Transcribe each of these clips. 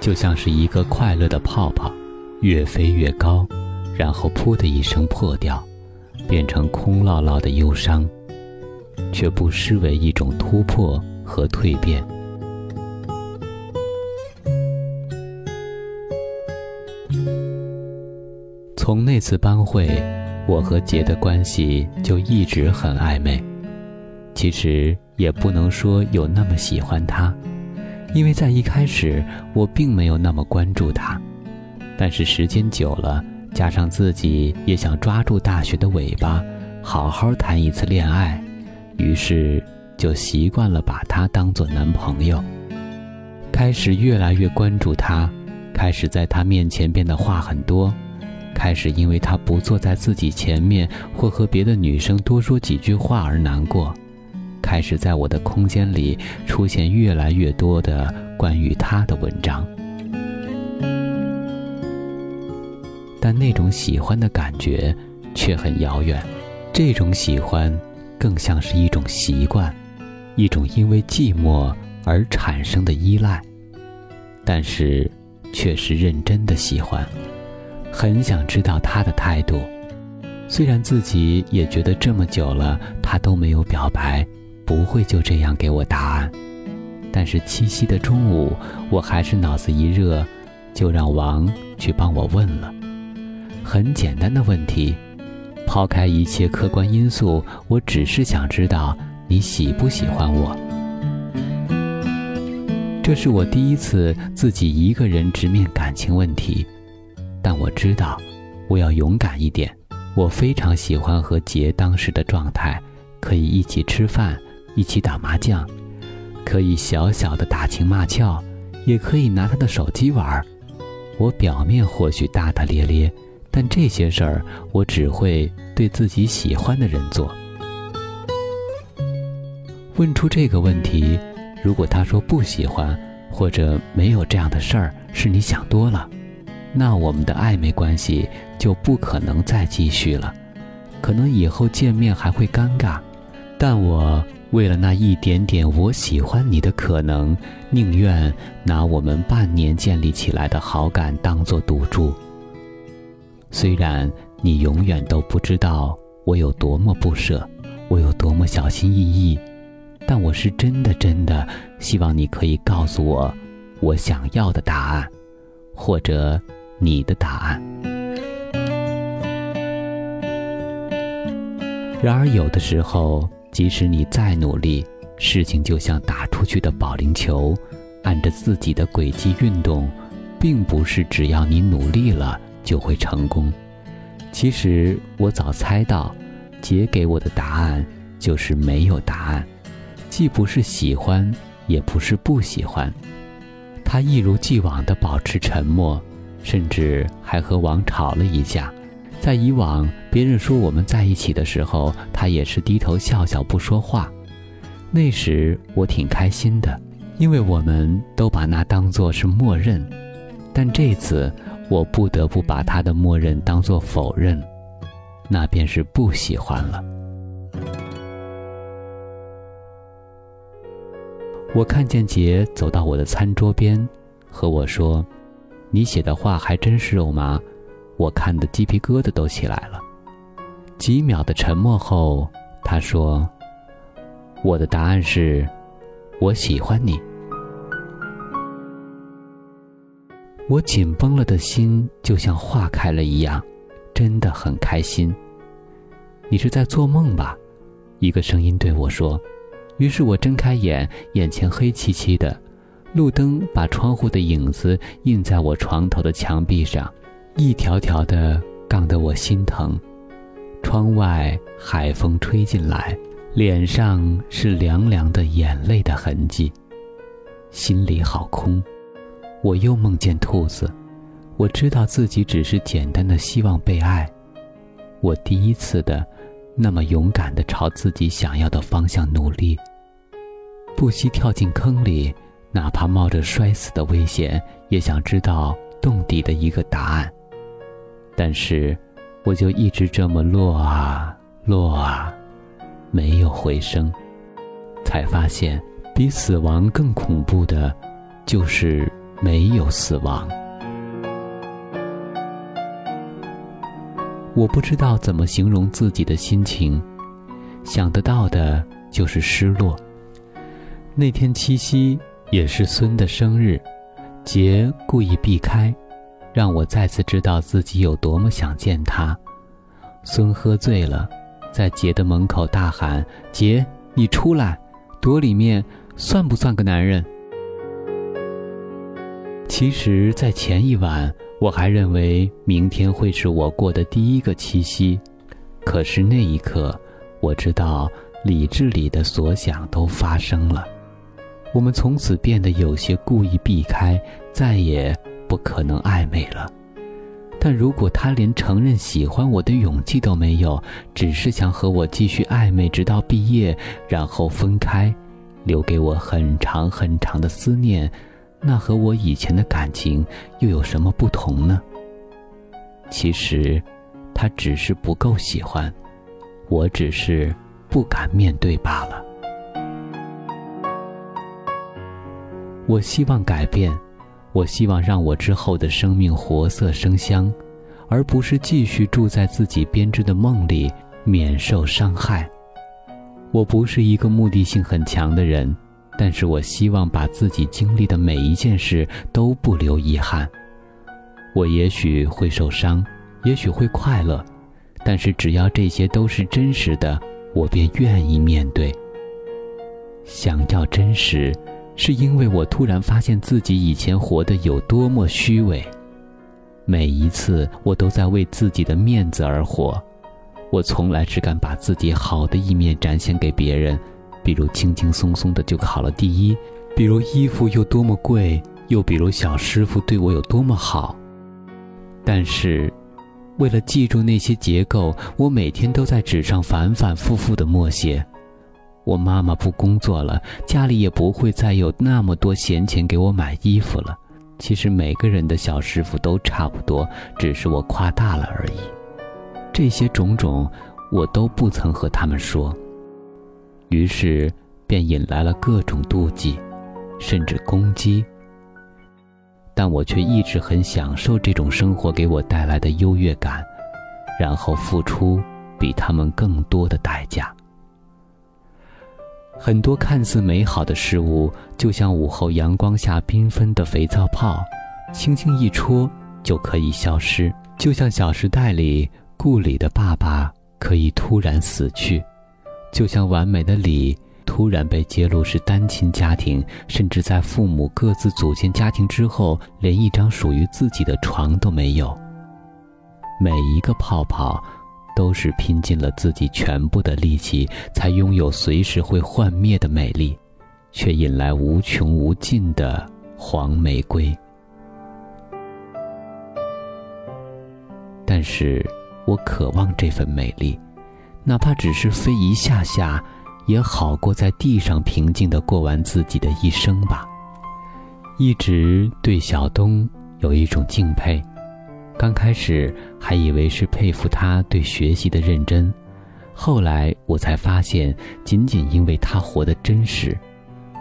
就像是一个快乐的泡泡，越飞越高，然后噗的一声破掉，变成空落落的忧伤，却不失为一种突破和蜕变。从那次班会，我和杰的关系就一直很暧昧，其实也不能说有那么喜欢他。因为在一开始，我并没有那么关注他，但是时间久了，加上自己也想抓住大学的尾巴，好好谈一次恋爱，于是就习惯了把他当做男朋友，开始越来越关注他，开始在他面前变得话很多，开始因为他不坐在自己前面或和别的女生多说几句话而难过。开始在我的空间里出现越来越多的关于他的文章，但那种喜欢的感觉却很遥远。这种喜欢更像是一种习惯，一种因为寂寞而产生的依赖，但是却是认真的喜欢，很想知道他的态度。虽然自己也觉得这么久了他都没有表白。不会就这样给我答案，但是七夕的中午，我还是脑子一热，就让王去帮我问了。很简单的问题，抛开一切客观因素，我只是想知道你喜不喜欢我。这是我第一次自己一个人直面感情问题，但我知道，我要勇敢一点。我非常喜欢和杰当时的状态，可以一起吃饭。一起打麻将，可以小小的打情骂俏，也可以拿他的手机玩。我表面或许大大咧咧，但这些事儿我只会对自己喜欢的人做。问出这个问题，如果他说不喜欢，或者没有这样的事儿，是你想多了，那我们的暧昧关系就不可能再继续了，可能以后见面还会尴尬。但我。为了那一点点我喜欢你的可能，宁愿拿我们半年建立起来的好感当做赌注。虽然你永远都不知道我有多么不舍，我有多么小心翼翼，但我是真的真的希望你可以告诉我我想要的答案，或者你的答案。然而有的时候。即使你再努力，事情就像打出去的保龄球，按着自己的轨迹运动，并不是只要你努力了就会成功。其实我早猜到，姐给我的答案就是没有答案，既不是喜欢，也不是不喜欢。她一如既往地保持沉默，甚至还和王吵了一架。在以往别人说我们在一起的时候，他也是低头笑笑不说话。那时我挺开心的，因为我们都把那当作是默认。但这次我不得不把他的默认当作否认，那便是不喜欢了。我看见杰走到我的餐桌边，和我说：“你写的话还真是肉麻。”我看的鸡皮疙瘩都起来了。几秒的沉默后，他说：“我的答案是，我喜欢你。”我紧绷了的心就像化开了一样，真的很开心。你是在做梦吧？一个声音对我说。于是我睁开眼，眼前黑漆漆的，路灯把窗户的影子映在我床头的墙壁上。一条条的杠得我心疼，窗外海风吹进来，脸上是凉凉的眼泪的痕迹，心里好空。我又梦见兔子。我知道自己只是简单的希望被爱。我第一次的，那么勇敢的朝自己想要的方向努力，不惜跳进坑里，哪怕冒着摔死的危险，也想知道洞底的一个答案。但是，我就一直这么落啊落啊，没有回声。才发现，比死亡更恐怖的，就是没有死亡。我不知道怎么形容自己的心情，想得到的就是失落。那天七夕也是孙的生日，杰故意避开，让我再次知道自己有多么想见他。孙喝醉了，在杰的门口大喊：“杰，你出来，躲里面算不算个男人？”其实，在前一晚。我还认为明天会是我过的第一个七夕，可是那一刻，我知道理智里的所想都发生了。我们从此变得有些故意避开，再也不可能暧昧了。但如果他连承认喜欢我的勇气都没有，只是想和我继续暧昧直到毕业，然后分开，留给我很长很长的思念。那和我以前的感情又有什么不同呢？其实，他只是不够喜欢，我只是不敢面对罢了。我希望改变，我希望让我之后的生命活色生香，而不是继续住在自己编织的梦里，免受伤害。我不是一个目的性很强的人。但是我希望把自己经历的每一件事都不留遗憾。我也许会受伤，也许会快乐，但是只要这些都是真实的，我便愿意面对。想要真实，是因为我突然发现自己以前活得有多么虚伪。每一次，我都在为自己的面子而活，我从来只敢把自己好的一面展现给别人。比如轻轻松松的就考了第一，比如衣服又多么贵，又比如小师傅对我有多么好。但是，为了记住那些结构，我每天都在纸上反反复复的默写。我妈妈不工作了，家里也不会再有那么多闲钱给我买衣服了。其实每个人的小师傅都差不多，只是我夸大了而已。这些种种，我都不曾和他们说。于是，便引来了各种妒忌，甚至攻击。但我却一直很享受这种生活给我带来的优越感，然后付出比他们更多的代价。很多看似美好的事物，就像午后阳光下缤纷的肥皂泡，轻轻一戳就可以消失；就像《小时代》里顾里的爸爸可以突然死去。就像完美的李突然被揭露是单亲家庭，甚至在父母各自组建家庭之后，连一张属于自己的床都没有。每一个泡泡，都是拼尽了自己全部的力气，才拥有随时会幻灭的美丽，却引来无穷无尽的黄玫瑰。但是我渴望这份美丽。哪怕只是飞一下下，也好过在地上平静的过完自己的一生吧。一直对小东有一种敬佩，刚开始还以为是佩服他对学习的认真，后来我才发现，仅仅因为他活得真实，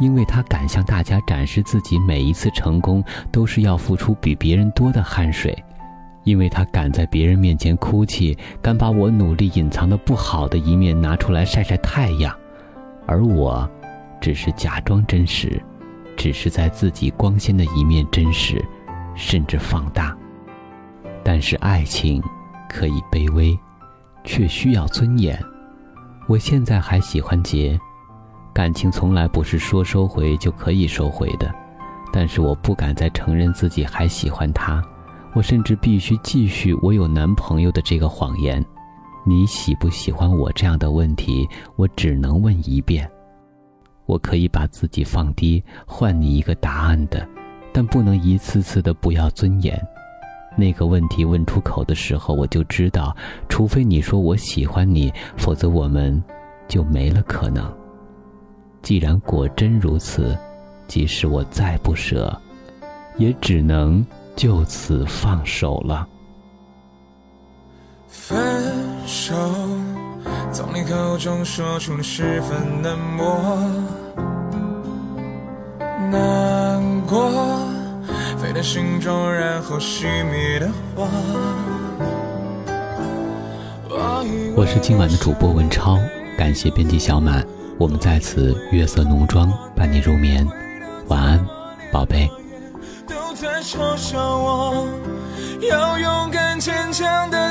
因为他敢向大家展示自己每一次成功都是要付出比别人多的汗水。因为他敢在别人面前哭泣，敢把我努力隐藏的不好的一面拿出来晒晒太阳，而我，只是假装真实，只是在自己光鲜的一面真实，甚至放大。但是爱情，可以卑微，却需要尊严。我现在还喜欢杰，感情从来不是说收回就可以收回的，但是我不敢再承认自己还喜欢他。我甚至必须继续我有男朋友的这个谎言。你喜不喜欢我这样的问题，我只能问一遍。我可以把自己放低，换你一个答案的，但不能一次次的不要尊严。那个问题问出口的时候，我就知道，除非你说我喜欢你，否则我们就没了可能。既然果真如此，即使我再不舍，也只能就此放手了。分手，从你口中说出了十分冷漠，心中然后熄灭的花。我是今晚的主播文超，感谢编辑小满。我们在此月色浓妆伴你入眠，晚安，宝贝。都在嘲笑我，要勇敢坚强的走。